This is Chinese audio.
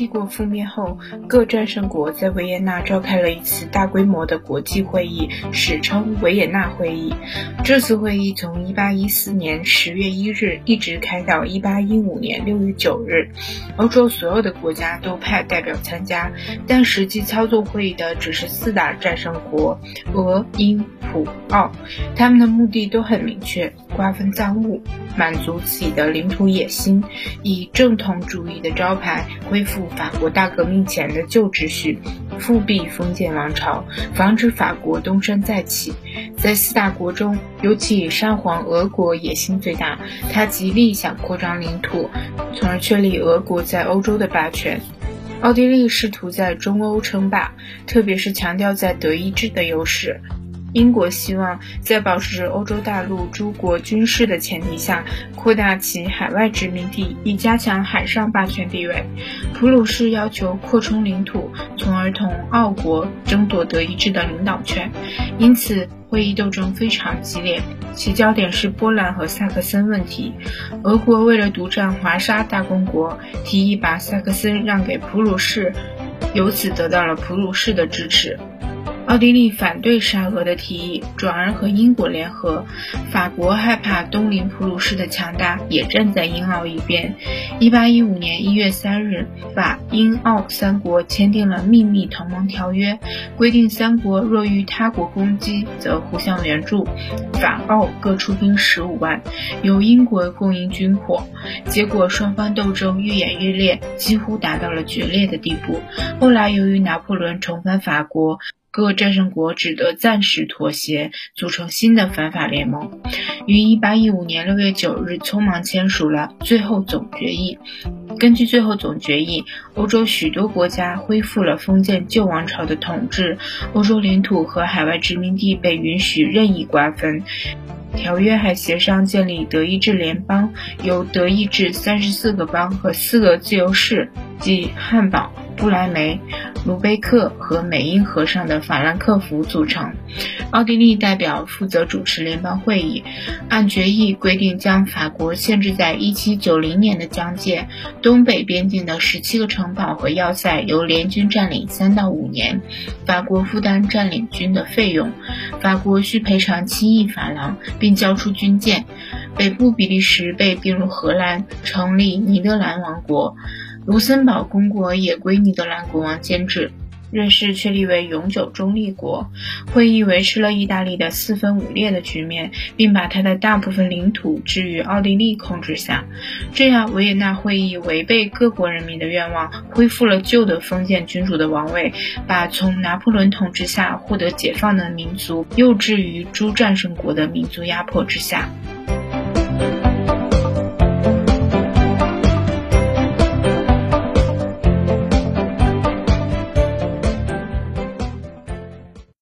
帝国覆灭后，各战胜国在维也纳召开了一次大规模的国际会议，史称维也纳会议。这次会议从1814年10月1日一直开到1815年6月9日。欧洲所有的国家都派代表参加，但实际操作会议的只是四大战胜国——俄、英、普、奥。他们的目的都很明确：瓜分赃物，满足自己的领土野心，以正统主义的招牌恢复法国大革命前的旧秩序，复辟封建王朝，防止法国东山再起。在四大国中，尤其以沙皇俄国野心最大，他极力想扩张领土，从而确立俄国在欧洲的霸权。奥地利试图在中欧称霸，特别是强调在德意志的优势。英国希望在保持欧洲大陆诸国军事的前提下，扩大其海外殖民地，以加强海上霸权地位。普鲁士要求扩充领土，从而同奥国争夺德意志的领导权。因此，会议斗争非常激烈，其焦点是波兰和萨克森问题。俄国为了独占华沙大公国，提议把萨克森让给普鲁士，由此得到了普鲁士的支持。奥地利反对沙俄的提议，转而和英国联合。法国害怕东邻普鲁士的强大，也站在英奥一边。一八一五年一月三日，法英奥三国签订了秘密同盟条约，规定三国若遇他国攻击，则互相援助。法奥各出兵十五万，由英国供应军火。结果双方斗争愈演愈烈，几乎达到了决裂的地步。后来由于拿破仑重返法国。各战胜国只得暂时妥协，组成新的反法联盟，于1815年6月9日匆忙签署了最后总决议。根据最后总决议，欧洲许多国家恢复了封建旧王朝的统治，欧洲领土和海外殖民地被允许任意瓜分。条约还协商建立德意志联邦，由德意志三十四个邦和四个自由市，即汉堡。布莱梅、卢贝克和美因河上的法兰克福组成。奥地利代表负责主持联邦会议。按决议规定，将法国限制在1790年的疆界，东北边境的17个城堡和要塞由联军占领三到五年，法国负担占领军的费用。法国需赔偿七亿法郎，并交出军舰。北部比利时被并入荷兰，成立尼德兰王国。卢森堡公国也归尼德兰国王监制，瑞士确立为永久中立国。会议维持了意大利的四分五裂的局面，并把它的大部分领土置于奥地利控制下。这样，维也纳会议违背各国人民的愿望，恢复了旧的封建君主的王位，把从拿破仑统治下获得解放的民族，又置于诸战胜国的民族压迫之下。